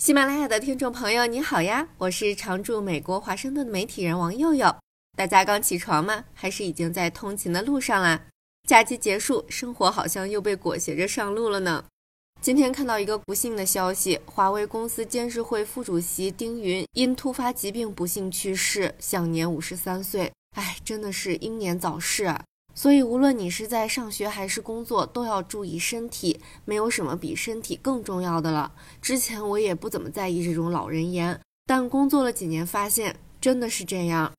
喜马拉雅的听众朋友，你好呀！我是常驻美国华盛顿的媒体人王佑佑。大家刚起床吗？还是已经在通勤的路上啦？假期结束，生活好像又被裹挟着上路了呢。今天看到一个不幸的消息：华为公司监事会副主席丁云因突发疾病不幸去世，享年五十三岁。哎，真的是英年早逝啊！所以，无论你是在上学还是工作，都要注意身体。没有什么比身体更重要的了。之前我也不怎么在意这种老人言，但工作了几年，发现真的是这样。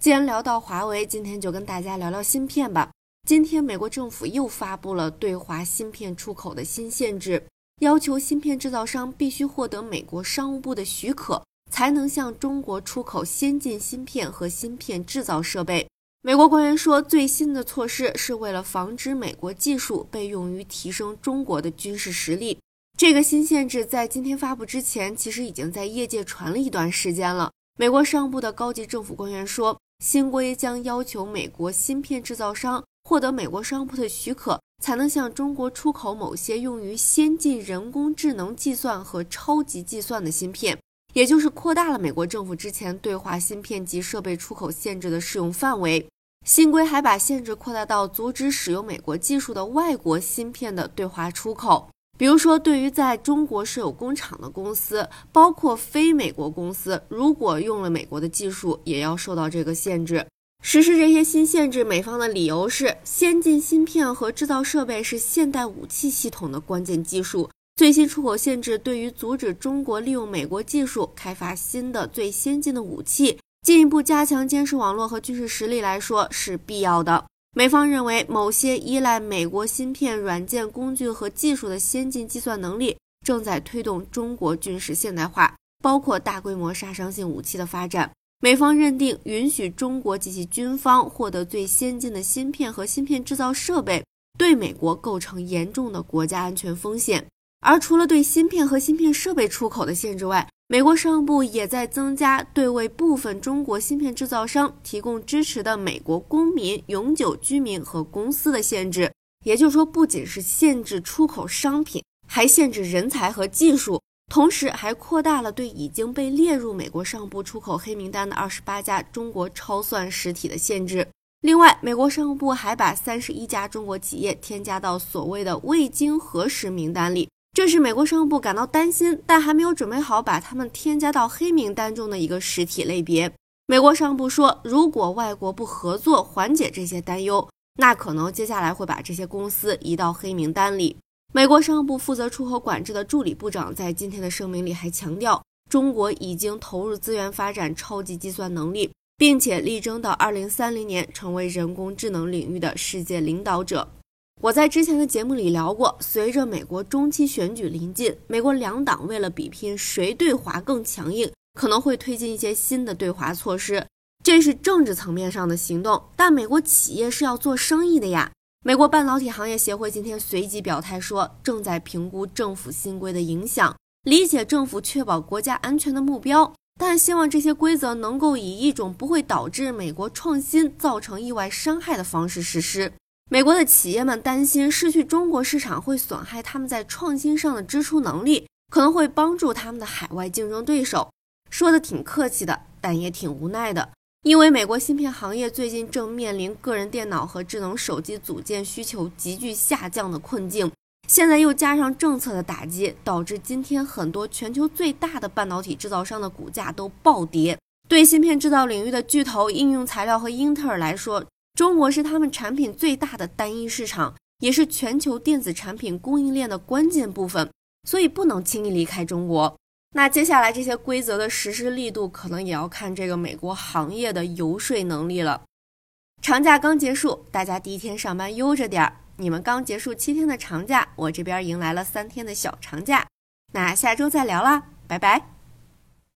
既然聊到华为，今天就跟大家聊聊芯片吧。今天，美国政府又发布了对华芯片出口的新限制，要求芯片制造商必须获得美国商务部的许可，才能向中国出口先进芯片和芯片制造设备。美国官员说，最新的措施是为了防止美国技术被用于提升中国的军事实力。这个新限制在今天发布之前，其实已经在业界传了一段时间了。美国商务部的高级政府官员说，新规将要求美国芯片制造商获得美国商务部的许可，才能向中国出口某些用于先进人工智能计算和超级计算的芯片。也就是扩大了美国政府之前对华芯片及设备出口限制的适用范围。新规还把限制扩大到阻止使用美国技术的外国芯片的对华出口。比如说，对于在中国设有工厂的公司，包括非美国公司，如果用了美国的技术，也要受到这个限制。实施这些新限制，美方的理由是，先进芯片和制造设备是现代武器系统的关键技术。最新出口限制对于阻止中国利用美国技术开发新的最先进的武器，进一步加强监视网络和军事实力来说是必要的。美方认为，某些依赖美国芯片、软件、工具和技术的先进计算能力正在推动中国军事现代化，包括大规模杀伤性武器的发展。美方认定，允许中国及其军方获得最先进的芯片和芯片制造设备，对美国构成严重的国家安全风险。而除了对芯片和芯片设备出口的限制外，美国商务部也在增加对为部分中国芯片制造商提供支持的美国公民、永久居民和公司的限制。也就是说，不仅是限制出口商品，还限制人才和技术，同时还扩大了对已经被列入美国商务部出口黑名单的二十八家中国超算实体的限制。另外，美国商务部还把三十一家中国企业添加到所谓的未经核实名单里。这是美国商务部感到担心，但还没有准备好把他们添加到黑名单中的一个实体类别。美国商务部说，如果外国不合作缓解这些担忧，那可能接下来会把这些公司移到黑名单里。美国商务部负责出口管制的助理部长在今天的声明里还强调，中国已经投入资源发展超级计算能力，并且力争到二零三零年成为人工智能领域的世界领导者。我在之前的节目里聊过，随着美国中期选举临近，美国两党为了比拼谁对华更强硬，可能会推进一些新的对华措施。这是政治层面上的行动，但美国企业是要做生意的呀。美国半导体行业协会今天随即表态说，正在评估政府新规的影响，理解政府确保国家安全的目标，但希望这些规则能够以一种不会导致美国创新造成意外伤害的方式实施。美国的企业们担心失去中国市场会损害他们在创新上的支出能力，可能会帮助他们的海外竞争对手。说的挺客气的，但也挺无奈的，因为美国芯片行业最近正面临个人电脑和智能手机组件需求急剧下降的困境，现在又加上政策的打击，导致今天很多全球最大的半导体制造商的股价都暴跌。对芯片制造领域的巨头应用材料和英特尔来说，中国是他们产品最大的单一市场，也是全球电子产品供应链的关键部分，所以不能轻易离开中国。那接下来这些规则的实施力度，可能也要看这个美国行业的游说能力了。长假刚结束，大家第一天上班悠着点儿。你们刚结束七天的长假，我这边迎来了三天的小长假。那下周再聊啦，拜拜。